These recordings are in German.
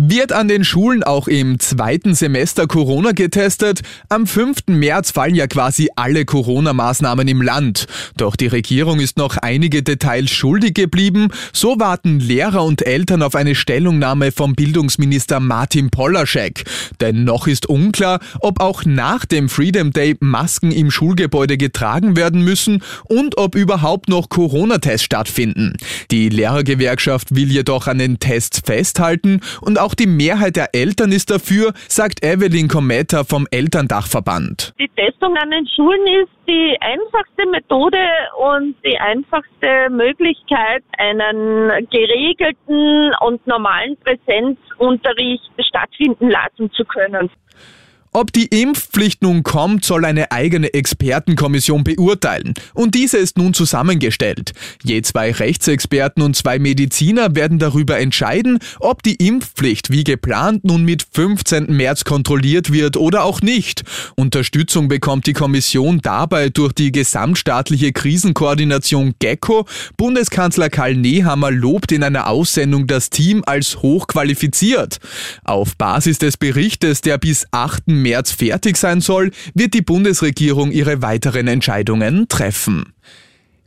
Wird an den Schulen auch im zweiten Semester Corona getestet? Am 5. März fallen ja quasi alle Corona-Maßnahmen im Land. Doch die Regierung ist noch einige Details schuldig geblieben. So warten Lehrer und Eltern auf eine Stellungnahme vom Bildungsminister Martin Polaschek. Denn noch ist unklar, ob auch nach dem Freedom Day Masken im Schulgebäude getragen werden müssen und ob überhaupt noch Corona-Tests stattfinden. Die Lehrergewerkschaft will jedoch an den Tests festhalten und auch auch die Mehrheit der Eltern ist dafür, sagt Evelyn Kometa vom Elterndachverband. Die Testung an den Schulen ist die einfachste Methode und die einfachste Möglichkeit, einen geregelten und normalen Präsenzunterricht stattfinden lassen zu können. Ob die Impfpflicht nun kommt, soll eine eigene Expertenkommission beurteilen. Und diese ist nun zusammengestellt. Je zwei Rechtsexperten und zwei Mediziner werden darüber entscheiden, ob die Impfpflicht wie geplant nun mit 15. März kontrolliert wird oder auch nicht. Unterstützung bekommt die Kommission dabei durch die gesamtstaatliche Krisenkoordination GECKO. Bundeskanzler Karl Nehammer lobt in einer Aussendung das Team als hochqualifiziert. Auf Basis des Berichtes, der bis 8. März fertig sein soll, wird die Bundesregierung ihre weiteren Entscheidungen treffen.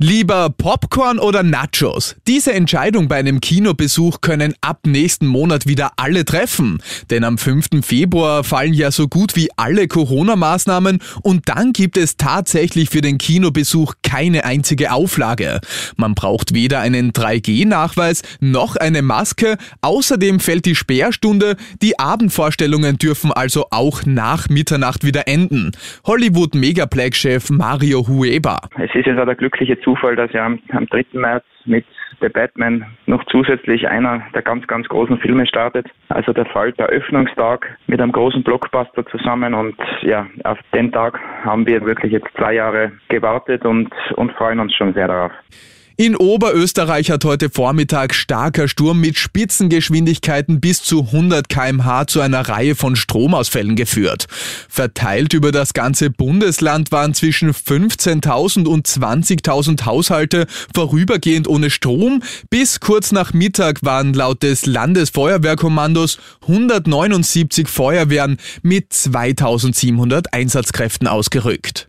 Lieber Popcorn oder Nachos? Diese Entscheidung bei einem Kinobesuch können ab nächsten Monat wieder alle treffen. Denn am 5. Februar fallen ja so gut wie alle Corona-Maßnahmen und dann gibt es tatsächlich für den Kinobesuch keine einzige Auflage. Man braucht weder einen 3G-Nachweis noch eine Maske. Außerdem fällt die Sperrstunde. Die Abendvorstellungen dürfen also auch nach Mitternacht wieder enden. Hollywood-Megaplex-Chef Mario Hueba. Es ist jetzt der glückliche Zufall, dass ja am, am 3. März mit The Batman noch zusätzlich einer der ganz, ganz großen Filme startet. Also der fällt der Öffnungstag mit einem großen Blockbuster zusammen und ja, auf den Tag haben wir wirklich jetzt zwei Jahre gewartet und, und freuen uns schon sehr darauf. In Oberösterreich hat heute Vormittag starker Sturm mit Spitzengeschwindigkeiten bis zu 100 kmh zu einer Reihe von Stromausfällen geführt. Verteilt über das ganze Bundesland waren zwischen 15.000 und 20.000 Haushalte vorübergehend ohne Strom. Bis kurz nach Mittag waren laut des Landesfeuerwehrkommandos 179 Feuerwehren mit 2700 Einsatzkräften ausgerückt.